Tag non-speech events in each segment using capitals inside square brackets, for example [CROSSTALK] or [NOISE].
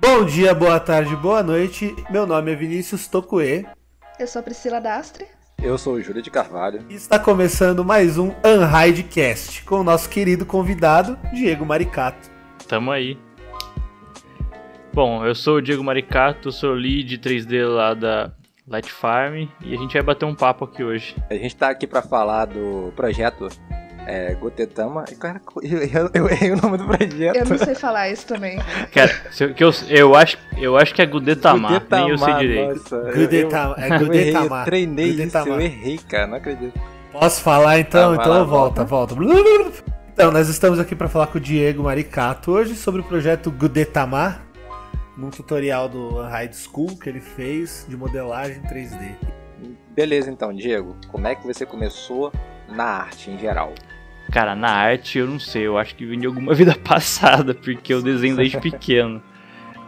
Bom dia, boa tarde, boa noite. Meu nome é Vinícius Tokue. Eu sou a Priscila Dastre. Eu sou o Júlio de Carvalho. E está começando mais um Unhidecast com o nosso querido convidado, Diego Maricato. Tamo aí. Bom, eu sou o Diego Maricato, sou lead 3D lá da Light Farm e a gente vai bater um papo aqui hoje. A gente tá aqui para falar do projeto é, Gotetama. Cara, [LAUGHS] eu, eu errei o nome do projeto. Eu não sei falar isso também. [LAUGHS] Cara, que eu, eu, acho, eu acho que é Gudetama, Gudetama nem eu sei direito. Nossa, Gudetama, é Gudetama. [LAUGHS] Eu, errei, eu treinei Gudetama. isso, eu errei, cara, não acredito. Posso falar então? Tá, então lá, volta, volta. Então, nós estamos aqui para falar com o Diego Maricato hoje sobre o projeto Gudetama, num tutorial do High School que ele fez de modelagem 3D. Beleza, então, Diego, como é que você começou na arte em geral? Cara, na arte eu não sei, eu acho que vem de alguma [LAUGHS] vida passada, porque eu desenho desde [LAUGHS] pequeno.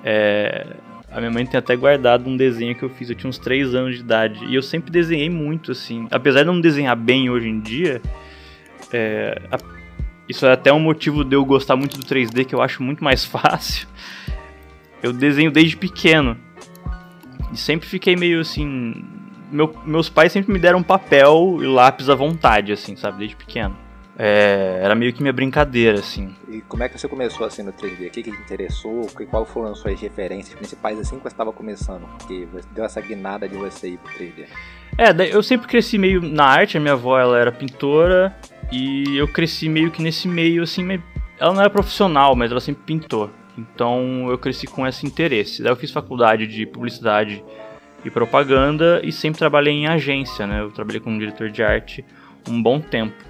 É, a minha mãe tem até guardado um desenho que eu fiz, eu tinha uns 3 anos de idade. E eu sempre desenhei muito, assim. Apesar de não desenhar bem hoje em dia, é, a, isso é até um motivo de eu gostar muito do 3D, que eu acho muito mais [LAUGHS] fácil. Eu desenho desde pequeno. E sempre fiquei meio assim. Meu, meus pais sempre me deram papel e lápis à vontade, assim, sabe, desde pequeno. É, era meio que minha brincadeira, assim. E como é que você começou assim no 3D? O que, que te interessou? Qual foram as suas referências principais assim que você estava começando? Que deu essa guinada de você ir pro 3D? É, eu sempre cresci meio na arte, a minha avó ela era pintora e eu cresci meio que nesse meio assim, ela não era profissional, mas ela sempre pintou. Então eu cresci com esse interesse. Daí eu fiz faculdade de publicidade e propaganda e sempre trabalhei em agência, né? Eu trabalhei como diretor de arte um bom tempo.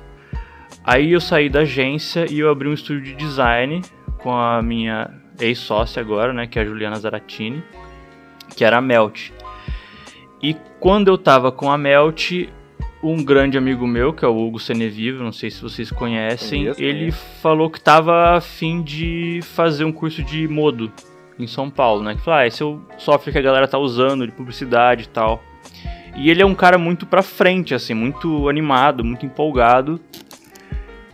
Aí eu saí da agência e eu abri um estúdio de design com a minha ex-sócia agora, né, que é a Juliana Zaratini, que era a Melt. E quando eu tava com a Melt, um grande amigo meu, que é o Hugo Senevivo, não sei se vocês conhecem, conheço, ele conheço. falou que tava a fim de fazer um curso de modo em São Paulo, né? Que falou, ah, esse é o software que a galera tá usando de publicidade e tal. E ele é um cara muito pra frente, assim, muito animado, muito empolgado.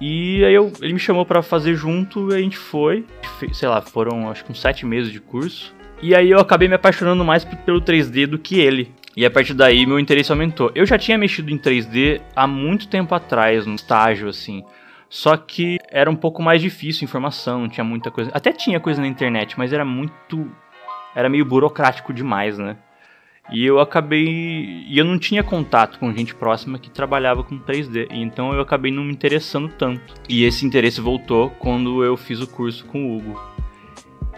E aí eu, ele me chamou para fazer junto e a gente foi. Sei lá, foram acho que uns sete meses de curso. E aí eu acabei me apaixonando mais pelo 3D do que ele. E a partir daí meu interesse aumentou. Eu já tinha mexido em 3D há muito tempo atrás, no estágio, assim. Só que era um pouco mais difícil informação, não tinha muita coisa. Até tinha coisa na internet, mas era muito. Era meio burocrático demais, né? E eu acabei. E eu não tinha contato com gente próxima que trabalhava com 3D. Então eu acabei não me interessando tanto. E esse interesse voltou quando eu fiz o curso com o Hugo.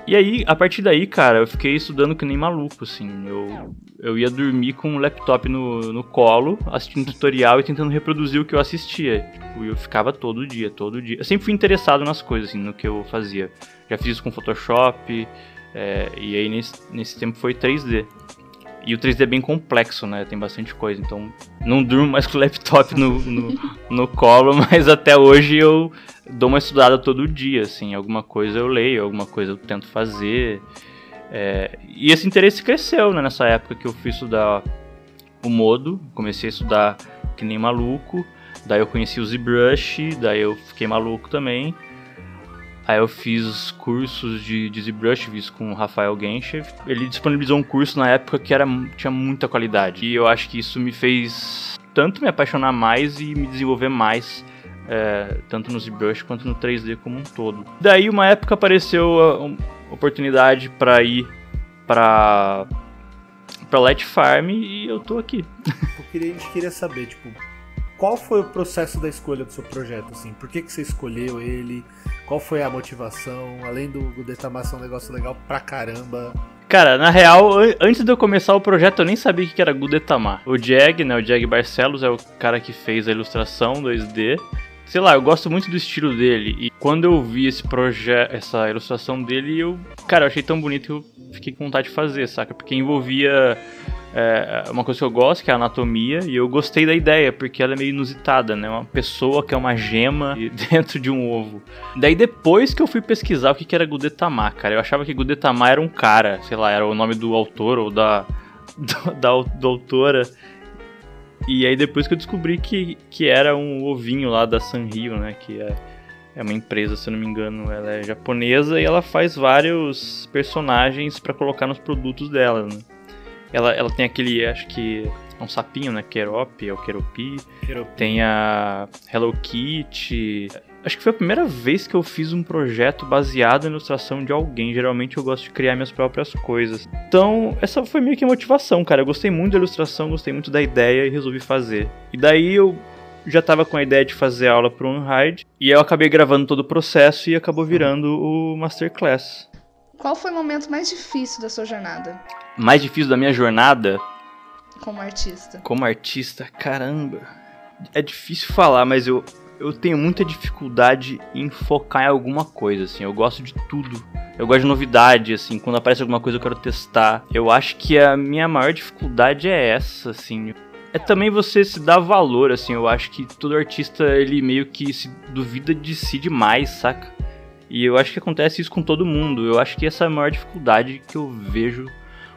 E aí, a partir daí, cara, eu fiquei estudando que nem maluco, assim. Eu, eu ia dormir com um laptop no, no colo, assistindo [LAUGHS] tutorial e tentando reproduzir o que eu assistia. Tipo, eu ficava todo dia, todo dia. Eu sempre fui interessado nas coisas, assim, no que eu fazia. Já fiz isso com Photoshop, é, e aí nesse, nesse tempo foi 3D. E o 3D é bem complexo, né? Tem bastante coisa. Então, não durmo mais [LAUGHS] com o laptop no, no, no colo, mas até hoje eu dou uma estudada todo dia, assim. Alguma coisa eu leio, alguma coisa eu tento fazer. É, e esse interesse cresceu, né? Nessa época que eu fui estudar o modo, comecei a estudar que nem maluco. Daí eu conheci o ZBrush, daí eu fiquei maluco também. Aí eu fiz cursos de, de ZBrush, fiz com o Rafael Genscher. Ele disponibilizou um curso na época que era, tinha muita qualidade. E eu acho que isso me fez tanto me apaixonar mais e me desenvolver mais, é, tanto no ZBrush quanto no 3D como um todo. Daí uma época apareceu a oportunidade para ir para para Light Farm e eu tô aqui. Eu queria, a gente queria saber, tipo, qual foi o processo da escolha do seu projeto, assim? Por que, que você escolheu ele? Qual foi a motivação? Além do, do Detamar ser um negócio legal pra caramba. Cara, na real, antes de eu começar o projeto, eu nem sabia o que era Gudetamar. O Jag, né, o Jag Barcelos é o cara que fez a ilustração 2D. Sei lá, eu gosto muito do estilo dele. E quando eu vi esse projeto, essa ilustração dele, eu, cara, eu achei tão bonito que eu fiquei com vontade de fazer, saca? Porque envolvia é, uma coisa que eu gosto, que é a anatomia, e eu gostei da ideia, porque ela é meio inusitada, né? Uma pessoa que é uma gema [LAUGHS] dentro de um ovo. Daí depois que eu fui pesquisar o que era Gudetama, cara, eu achava que Gudetama era um cara, sei lá, era o nome do autor ou da, [LAUGHS] da, da autora. E aí depois que eu descobri que, que era um ovinho lá da Sanrio, né? Que é, É uma empresa, se eu não me engano, ela é japonesa e ela faz vários personagens para colocar nos produtos dela, né? Ela, ela tem aquele, acho que é um sapinho, né? Kerop, é o Keropi. Keropi. Tem a Hello Kitty. Acho que foi a primeira vez que eu fiz um projeto baseado em ilustração de alguém. Geralmente eu gosto de criar minhas próprias coisas. Então, essa foi meio que a motivação, cara. Eu gostei muito da ilustração, gostei muito da ideia e resolvi fazer. E daí eu já tava com a ideia de fazer aula pro Unhide. E eu acabei gravando todo o processo e acabou virando o Masterclass. Qual foi o momento mais difícil da sua jornada Mais difícil da minha jornada como artista? como artista, caramba. É difícil falar, mas eu, eu tenho muita dificuldade em focar em alguma coisa, assim. Eu gosto de tudo. Eu gosto de novidade, assim. Quando aparece alguma coisa eu quero testar. Eu acho que a minha maior dificuldade é essa, assim. É também você se dar valor, assim. Eu acho que todo artista, ele meio que se duvida de si demais, saca? E eu acho que acontece isso com todo mundo. Eu acho que essa é a maior dificuldade que eu vejo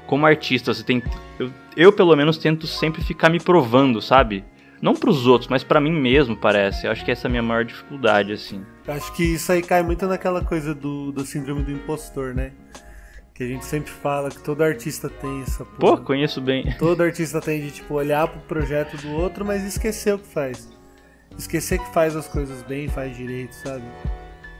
como artista. Você tem. Eu, eu pelo menos, tento sempre ficar me provando, sabe? Não pros outros, mas pra mim mesmo, parece. Eu acho que essa é a minha maior dificuldade, assim. Acho que isso aí cai muito naquela coisa do, do síndrome do impostor, né? Que a gente sempre fala que todo artista tem essa Pô, porra. conheço bem. [LAUGHS] Todo artista tem de, tipo, olhar pro projeto do outro, mas esquecer o que faz. Esquecer que faz as coisas bem, faz direito, sabe?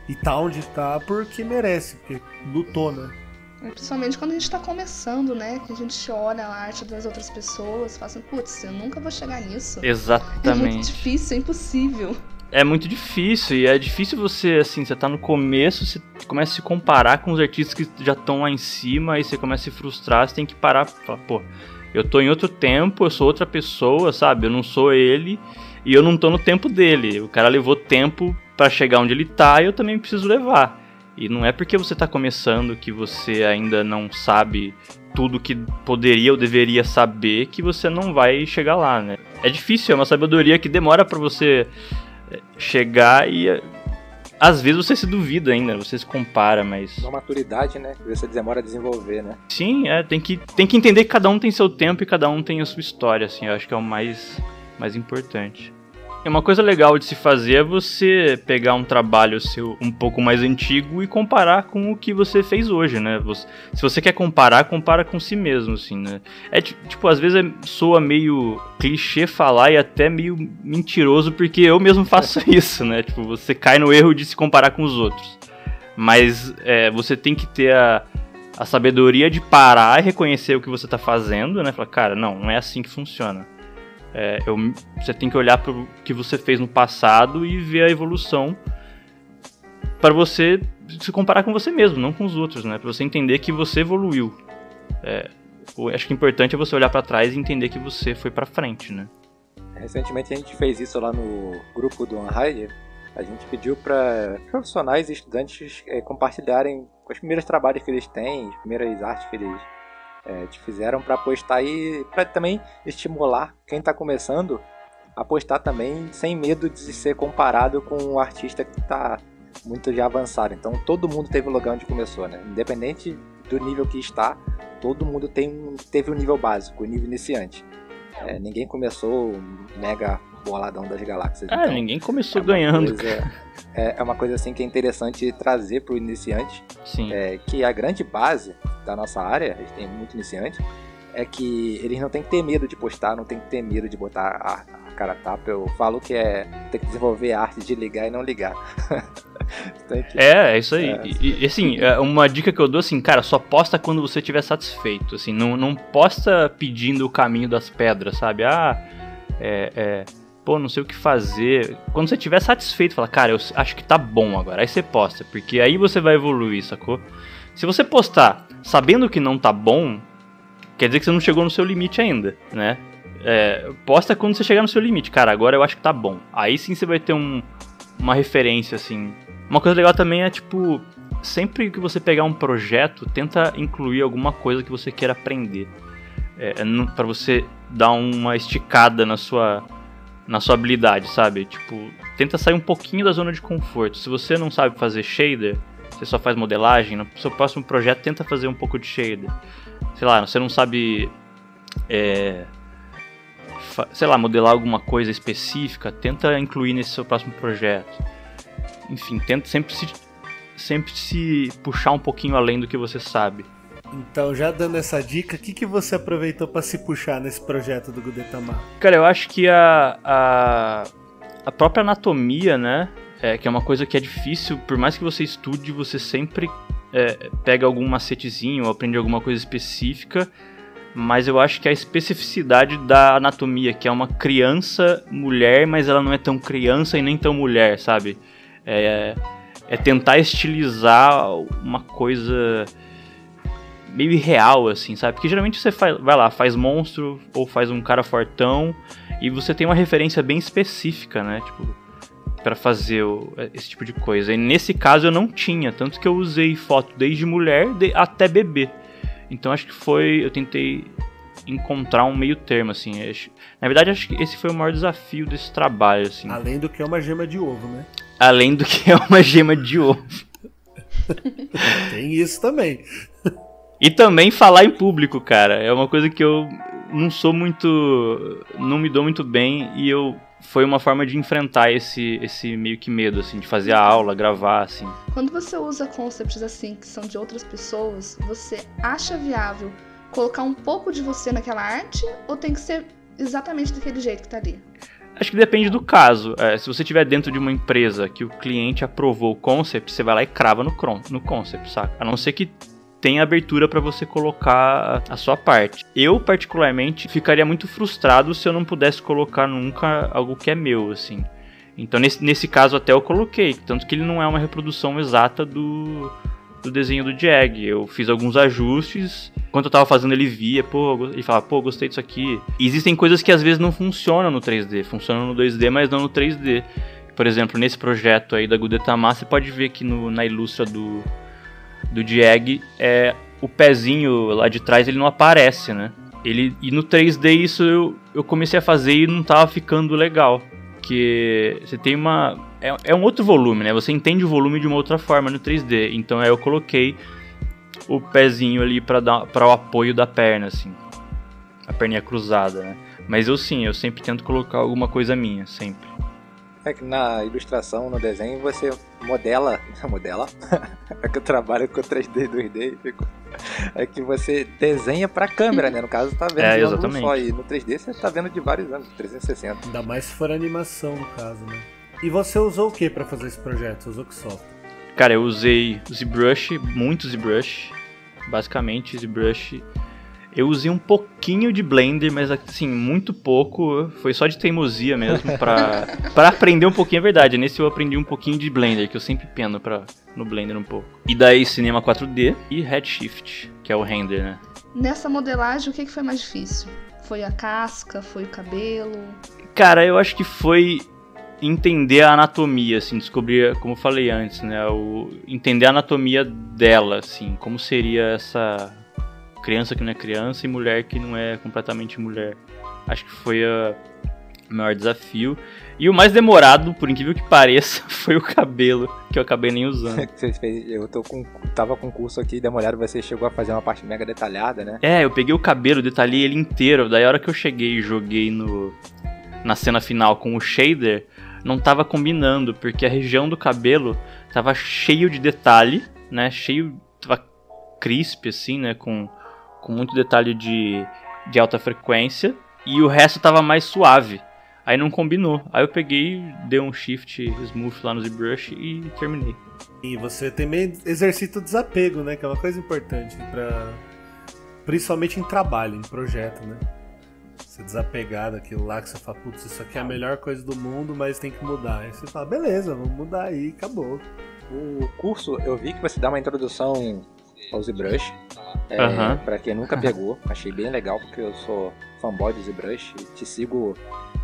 E tá onde tá porque merece, porque lutou, né? Principalmente quando a gente tá começando, né? Que a gente olha a arte das outras pessoas e fala assim, putz, eu nunca vou chegar nisso. É muito Exatamente. difícil, é impossível. É muito difícil, e é difícil você, assim, você tá no começo, você começa a se comparar com os artistas que já estão lá em cima, aí você começa a se frustrar, você tem que parar e falar, pô, eu tô em outro tempo, eu sou outra pessoa, sabe? Eu não sou ele, e eu não tô no tempo dele. O cara levou tempo pra chegar onde ele tá, e eu também preciso levar. E não é porque você tá começando que você ainda não sabe tudo que poderia ou deveria saber que você não vai chegar lá, né? É difícil, é uma sabedoria que demora pra você eh, chegar e eh, às vezes você se duvida ainda, você se compara, mas Uma maturidade, né? Que você demora a desenvolver, né? sim, é, tem que tem que entender que cada um tem seu tempo e cada um tem a sua história, assim, eu acho que é o mais mais importante. E uma coisa legal de se fazer é você pegar um trabalho seu um pouco mais antigo e comparar com o que você fez hoje, né? Você- se você quer comparar, compara com si mesmo, assim, né? É ti- tipo, às vezes é- soa meio clichê falar e até meio mentiroso, porque eu mesmo faço [LAUGHS] isso, né? Tipo, você cai no erro de se comparar com os outros. Mas é, você tem que ter a, a sabedoria de parar e reconhecer o que você tá fazendo, né? Falar, cara, não, não é assim que funciona. É, eu- você tem que olhar para o que você fez no passado e ver a evolução para você se comparar com você mesmo, não com os outros, né? Para você entender que você evoluiu. É, acho que o importante é você olhar para trás e entender que você foi para frente, né? Recentemente a gente fez isso lá no grupo do Unhide. A gente pediu para profissionais e estudantes eh, compartilharem os primeiros trabalhos que eles têm, as primeiras artes que eles eh, fizeram para postar e para também estimular quem está começando a postar também sem medo de ser comparado com um artista que está muito já avançado. Então todo mundo teve o lugar onde começou, né? Independente do nível que está, todo mundo tem um, teve o nível básico, o nível iniciante. É, ninguém começou um mega boladão das galáxias. É, então, ninguém começou é ganhando. coisa- é, é uma coisa assim que é interessante trazer para o iniciante, Sim. é, que a grande base da nossa área, a gente tem muito iniciante, é que eles não tem que ter medo de postar, não tem que ter medo de botar a, a cara tapa. Eu falo que é ter que desenvolver a arte de ligar e não ligar. [LAUGHS] É, é isso aí. É. E, e, assim, é uma dica que eu dou assim, cara, só posta quando você estiver satisfeito. Assim, não, não posta pedindo o caminho das pedras, sabe? Ah, é, é, pô, não sei o que fazer. Quando você estiver satisfeito, fala, cara, eu acho que tá bom agora. Aí você posta, porque aí você vai evoluir, sacou? Se você postar sabendo que não tá bom, quer dizer que você não chegou no seu limite ainda, né? É, posta quando você chegar no seu limite. Cara, agora eu acho que tá bom. Aí sim você vai ter um, uma referência, assim. Uma coisa legal também é, tipo, sempre que você pegar um projeto, tenta incluir alguma coisa que você queira aprender. É, para você dar uma esticada na sua, na sua habilidade, sabe? Tipo, tenta sair um pouquinho da zona de conforto. Se você não sabe fazer shader, você só faz modelagem, no seu próximo projeto tenta fazer um pouco de shader. Sei lá, você não sabe. É, sei lá, modelar alguma coisa específica, tenta incluir nesse seu próximo projeto. enfim, tenta sempre se, sempre se puxar um pouquinho além do que você sabe. Então, já dando essa dica, o que, que você aproveitou para se puxar nesse projeto do Gudetama? Cara, eu acho que a, a, a própria anatomia, né, é, que é uma coisa que é difícil, por mais que você estude, você sempre é, pega algum macetezinho ou aprende alguma coisa específica, mas eu acho que a especificidade da anatomia, que é uma criança mulher, mas ela não é tão criança e nem tão mulher, sabe? É, é tentar estilizar uma coisa meio irreal, assim, sabe? Porque geralmente você faz, vai lá, faz monstro ou faz um cara fortão e você tem uma referência bem específica, né? Tipo, para fazer o, esse tipo de coisa. E nesse caso eu não tinha, tanto que eu usei foto desde mulher de, até bebê. Então acho que foi, eu tentei encontrar um meio termo assim. Na verdade acho que esse foi o maior desafio desse trabalho assim. Além do que é uma gema de ovo, né? Além do que é uma gema de ovo. [LAUGHS] Tem isso também. E também falar em público, cara. É uma coisa que eu não sou muito. não me dou muito bem e eu foi uma forma de enfrentar esse, esse meio que medo, assim, de fazer a aula, gravar, assim. Quando você usa concepts assim, que são de outras pessoas, você acha viável colocar um pouco de você naquela arte ou tem que ser exatamente daquele jeito que tá ali? Acho que depende do caso. É, se você estiver dentro de uma empresa que o cliente aprovou o concept, você vai lá e crava no, no concept, saca? A não ser que tem abertura para você colocar a sua parte. Eu, particularmente, ficaria muito frustrado se eu não pudesse colocar nunca algo que é meu, assim. Então, nesse, nesse caso, até eu coloquei. Tanto que ele não é uma reprodução exata do, do desenho do Jag. Eu fiz alguns ajustes. Enquanto eu tava fazendo, ele via, pô, ele falava, pô, gostei disso aqui. E existem coisas que às vezes não funcionam no 3D. Funcionam no 2D, mas não no 3D. Por exemplo, nesse projeto aí da Gudetama, você pode ver que no, na ilustra do, do Jag, é, o pezinho lá de trás ele não aparece, né? Ele, e no 3D isso eu, eu comecei a fazer e não tava ficando legal. Que você tem uma. É, é um outro volume, né? Você entende o volume de uma outra forma no 3D. Então aí eu coloquei o pezinho ali para o apoio da perna, assim. A perninha cruzada, né? Mas eu sim, eu sempre tento colocar alguma coisa minha, sempre. É que na ilustração, no desenho, você modela. [LAUGHS] Modela? é que eu trabalho com 3D e 2D e fico. É que você desenha pra câmera, né? No caso, tá vendo é, de exatamente. só. E no 3D você tá vendo de vários anos, 360. Ainda mais se for animação, no caso, né? E você usou o que para fazer esse projeto? Você usou que software? Cara, eu usei ZBrush, muito ZBrush. Basicamente, ZBrush eu usei um pouquinho de Blender, mas assim, muito pouco. Foi só de teimosia mesmo, [LAUGHS] pra, pra aprender um pouquinho, é verdade. Nesse eu aprendi um pouquinho de Blender, que eu sempre peno pra, no Blender um pouco. E daí Cinema 4D e Redshift, que é o render, né? Nessa modelagem, o que foi mais difícil? Foi a casca? Foi o cabelo? Cara, eu acho que foi entender a anatomia, assim, descobrir, como eu falei antes, né, o entender a anatomia dela, assim, como seria essa criança que não é criança e mulher que não é completamente mulher. Acho que foi a, o maior desafio. E o mais demorado, por incrível que pareça, [LAUGHS] foi o cabelo, que eu acabei nem usando. [LAUGHS] eu tô com, tava com curso aqui, demorado, você chegou a fazer uma parte mega detalhada, né? É, eu peguei o cabelo, detalhei ele inteiro. Daí a hora que eu cheguei e joguei no, na cena final com o shader, não tava combinando, porque a região do cabelo tava cheio de detalhe, né? Cheio, tava crisp, assim, né? Com com muito detalhe de, de alta frequência, e o resto tava mais suave. Aí não combinou. Aí eu peguei, dei um shift smooth lá no ZBrush e terminei. E você também exercita o desapego, né? Que é uma coisa importante para principalmente em trabalho, em projeto, né? Você desapegar daquilo lá que você fala, putz, isso aqui é a melhor coisa do mundo, mas tem que mudar. Aí você fala, beleza, vamos mudar aí, acabou. O curso, eu vi que você dá uma introdução ao ZBrush. É, uhum. Pra quem nunca pegou, achei bem legal porque eu sou fanboy do ZBrush e te sigo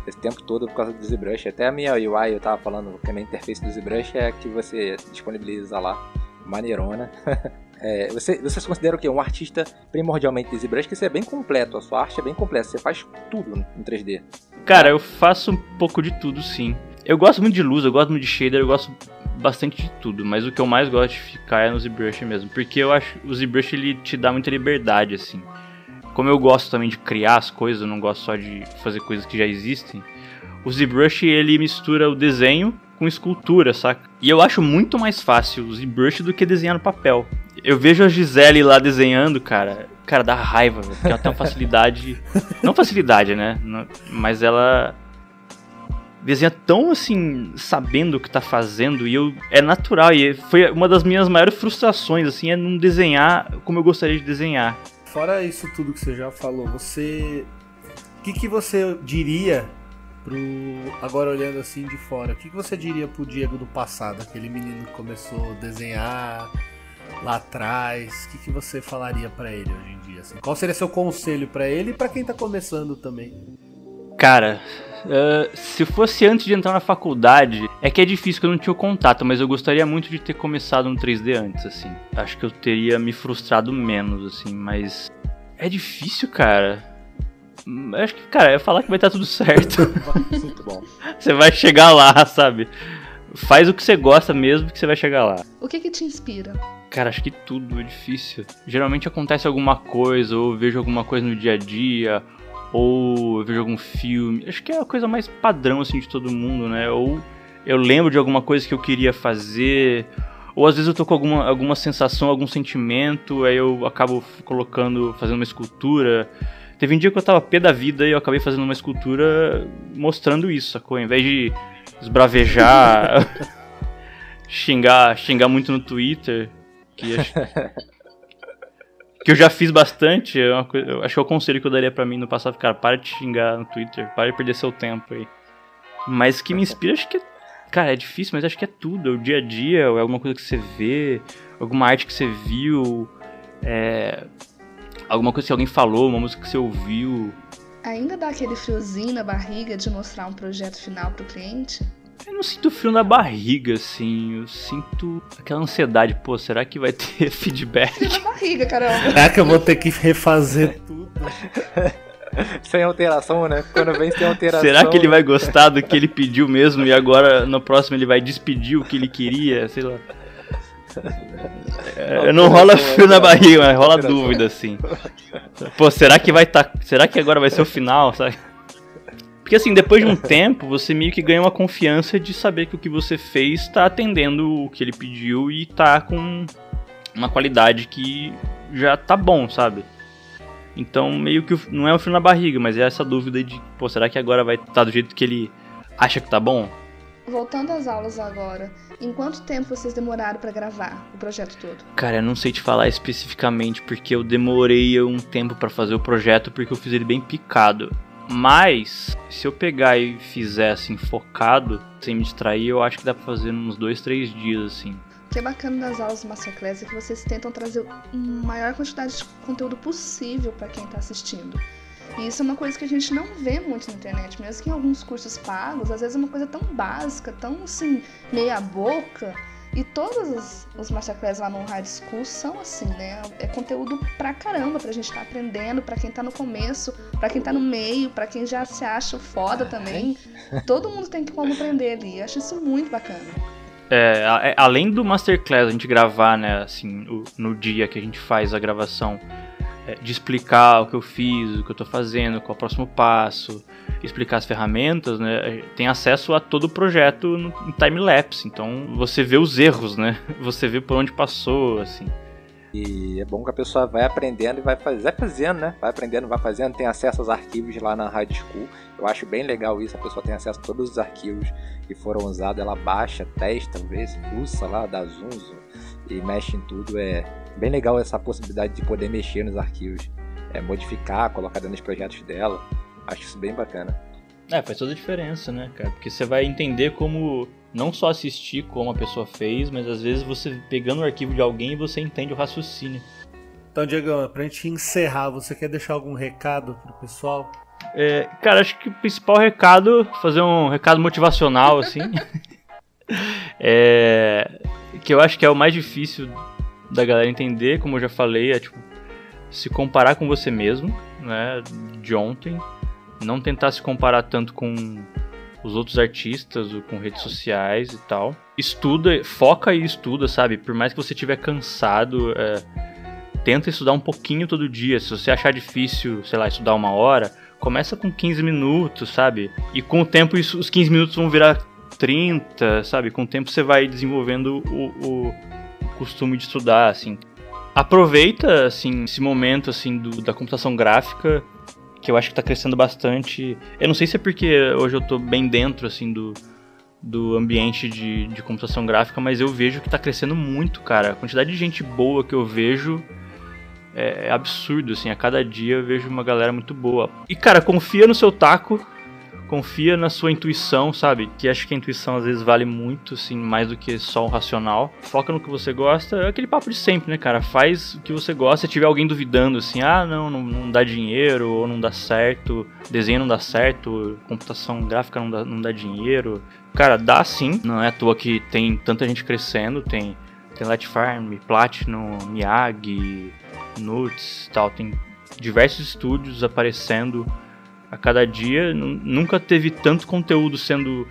esse tempo todo por causa do ZBrush. Até a minha UI, eu tava falando que a minha interface do ZBrush é a que você disponibiliza lá, maneirona. [LAUGHS] É, você, você se considera o quê? Um artista primordialmente de ZBrush, que você é bem completo, a sua arte é bem completa, você faz tudo em 3D. Cara, eu faço um pouco de tudo, sim. Eu gosto muito de luz, eu gosto muito de shader, eu gosto bastante de tudo, mas o que eu mais gosto de ficar é no ZBrush mesmo, porque eu acho o ZBrush ele te dá muita liberdade assim. Como eu gosto também de criar as coisas, eu não gosto só de fazer coisas que já existem. O ZBrush ele mistura o desenho com escultura, saca? E eu acho muito mais fácil o ZBrush do que desenhar no papel. Eu vejo a Gisele lá desenhando, cara. Cara, dá raiva, porque ela tem uma [LAUGHS] facilidade. não facilidade, né? Mas ela desenha tão assim, sabendo o que tá fazendo, e eu. É natural, e foi uma das minhas maiores frustrações, assim, é não desenhar como eu gostaria de desenhar. Fora isso tudo que você já falou, você. O que, que você diria pro. Agora olhando assim de fora, o que, que você diria pro Diego do passado, aquele menino que começou a desenhar lá atrás? O que, que você falaria para ele hoje em dia? Assim? Qual seria seu conselho para ele e para quem tá começando também? Cara, uh, se fosse antes de entrar na faculdade, é que é difícil que eu não tinha o contato, mas eu gostaria muito de ter começado no 3D antes, assim. Acho que eu teria me frustrado menos, assim, mas. É difícil, cara. Acho que, cara, eu falar que vai estar tudo certo. [LAUGHS] Muito bom. Você vai chegar lá, sabe? Faz o que você gosta mesmo que você vai chegar lá. O que que te inspira? Cara, acho que tudo é difícil. Geralmente acontece alguma coisa, ou vejo alguma coisa no dia a dia, ou eu vejo algum filme. Acho que é a coisa mais padrão assim de todo mundo, né? Ou eu lembro de alguma coisa que eu queria fazer, ou às vezes eu tô com alguma, alguma sensação, algum sentimento, aí eu acabo colocando, fazendo uma escultura. Teve um dia que eu tava pé da vida e eu acabei fazendo uma escultura mostrando isso, sacou? Ao invés de esbravejar, [LAUGHS] xingar, xingar muito no Twitter, que acho, [LAUGHS] que eu já fiz bastante, é eu acho que é o conselho que eu daria para mim no passado, cara, para de xingar no Twitter, para de perder seu tempo aí. Mas que me inspira, acho que Cara, é difícil, mas acho que é tudo. É o dia a dia, é alguma coisa que você vê, alguma arte que você viu, é, alguma coisa que alguém falou, uma música que você ouviu. Ainda dá aquele friozinho na barriga de mostrar um projeto final pro cliente? Eu não sinto frio na barriga, assim. Eu sinto aquela ansiedade. Pô, será que vai ter [LAUGHS] feedback? Frio na barriga, caramba. Será que eu vou ter que refazer tudo? [LAUGHS] sem alteração, né? Quando vem sem alteração. Será que ele vai gostar do que ele pediu mesmo e agora no próximo ele vai despedir o que ele queria? Sei lá. É, não rola frio na barriga, mas rola dúvida, assim. Pô, será que vai tá. Será que agora vai ser o final, sabe? Porque assim, depois de um tempo, você meio que ganha uma confiança de saber que o que você fez está atendendo o que ele pediu e tá com uma qualidade que já tá bom, sabe? Então, meio que não é o frio na barriga, mas é essa dúvida de, pô, será que agora vai estar tá do jeito que ele acha que tá bom? Voltando às aulas agora, em quanto tempo vocês demoraram para gravar o projeto todo? Cara, eu não sei te falar especificamente porque eu demorei um tempo para fazer o projeto porque eu fiz ele bem picado. Mas, se eu pegar e fizer assim focado, sem me distrair, eu acho que dá pra fazer uns dois, três dias assim. O que é bacana das aulas Masterclass é que vocês tentam trazer a maior quantidade de conteúdo possível para quem está assistindo. E isso é uma coisa que a gente não vê muito na internet, mesmo que em alguns cursos pagos, às vezes é uma coisa tão básica, tão assim, meia boca. E todos os, os masterclass lá no High School são assim, né? É conteúdo pra caramba pra gente estar tá aprendendo, pra quem tá no começo, pra quem tá no meio, pra quem já se acha foda também. Todo mundo tem que como aprender ali. Eu acho isso muito bacana. É, é além do Masterclass, a gente gravar, né, assim, o, no dia que a gente faz a gravação, é, de explicar o que eu fiz, o que eu tô fazendo, qual é o próximo passo, explicar as ferramentas, né? Tem acesso a todo o projeto em time-lapse. Então você vê os erros, né? [LAUGHS] Você vê por onde passou, assim. E é bom que a pessoa vai aprendendo e vai, faz... vai fazendo, né? Vai aprendendo, vai fazendo, tem acesso aos arquivos lá na High School. Eu acho bem legal isso, a pessoa tem acesso a todos os arquivos que foram usados, ela baixa, testa, vê, fuça lá, dá zoom, zoom e mexe em tudo. É bem legal essa possibilidade de poder mexer nos arquivos, é, modificar, colocar dentro dos projetos dela. Acho isso bem bacana. É, faz toda a diferença, né, cara? Porque você vai entender como não só assistir como a pessoa fez, mas às vezes você pegando o arquivo de alguém você entende o raciocínio. Então, Diego, pra gente encerrar, você quer deixar algum recado pro pessoal? É, cara, acho que o principal recado, fazer um recado motivacional, assim, [LAUGHS] é, que eu acho que é o mais difícil da galera entender, como eu já falei, é tipo, se comparar com você mesmo, né, de ontem, não tentar se comparar tanto com os outros artistas ou com redes sociais e tal. Estuda, foca e estuda, sabe? Por mais que você estiver cansado, é, tenta estudar um pouquinho todo dia. Se você achar difícil, sei lá, estudar uma hora, começa com 15 minutos, sabe? E com o tempo isso, os 15 minutos vão virar 30, sabe? Com o tempo você vai desenvolvendo o, o costume de estudar, assim. Aproveita, assim, esse momento, assim, do, da computação gráfica, que eu acho que tá crescendo bastante. Eu não sei se é porque hoje eu tô bem dentro, assim, do, do ambiente de, de computação gráfica, mas eu vejo que tá crescendo muito, cara. A quantidade de gente boa que eu vejo é, é absurdo, assim. A cada dia eu vejo uma galera muito boa. E, cara, confia no seu taco, confia na sua intuição, sabe? Que acho que a intuição às vezes vale muito, assim, mais do que só o racional. Foca no que você gosta, é aquele papo de sempre, né, cara? Faz o que você gosta. Se tiver alguém duvidando, assim, ah, não, não, não dá dinheiro, ou não dá certo, desenho não dá certo, computação gráfica não dá, não dá dinheiro. Cara, dá sim, não é à toa que tem tanta gente crescendo, tem, tem Let Farm, Platinum, Miyagi, Nuts tal, tem diversos estúdios aparecendo a cada dia. Nunca teve tanto conteúdo sendo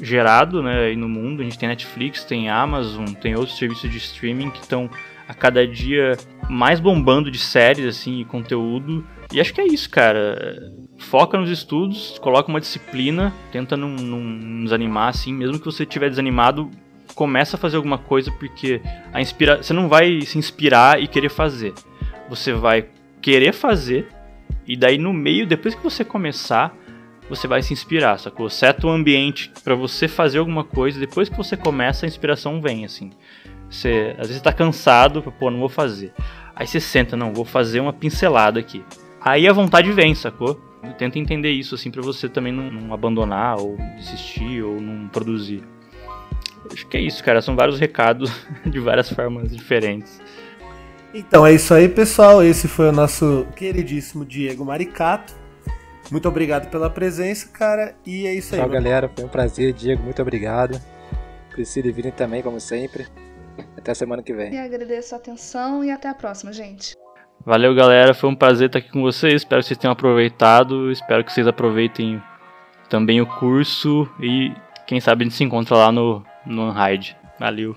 gerado né, aí no mundo. A gente tem Netflix, tem Amazon, tem outros serviços de streaming que estão a cada dia mais bombando de séries assim e conteúdo. E acho que é isso, cara. Foca nos estudos, coloca uma disciplina, tenta não, não desanimar assim, mesmo que você estiver desanimado, começa a fazer alguma coisa porque a inspira... você não vai se inspirar e querer fazer. Você vai querer fazer e daí no meio, depois que você começar, você vai se inspirar, sacou? Seta o ambiente para você fazer alguma coisa, depois que você começa, a inspiração vem, assim. Você, às vezes tá cansado, pô, não vou fazer. Aí você senta, não, vou fazer uma pincelada aqui. Aí a vontade vem, sacou? Tenta entender isso, assim, para você também não, não, abandonar, ou desistir, ou não produzir. Acho que é isso, cara. São vários recados [LAUGHS] de várias formas diferentes. Então é isso aí, pessoal. Esse foi o nosso queridíssimo Diego Maricato. Muito obrigado pela presença, cara. E é isso aí. Tchau, galera. Foi um prazer, Diego. Muito obrigado. Priscila e Vini também, como sempre. Até semana que vem. E agradeço a atenção e até a próxima, gente. Valeu, galera. Foi um prazer estar aqui com vocês. Espero que vocês tenham aproveitado. Espero que vocês aproveitem também o curso. E quem sabe a gente se encontra lá no, no Unhide. Valeu.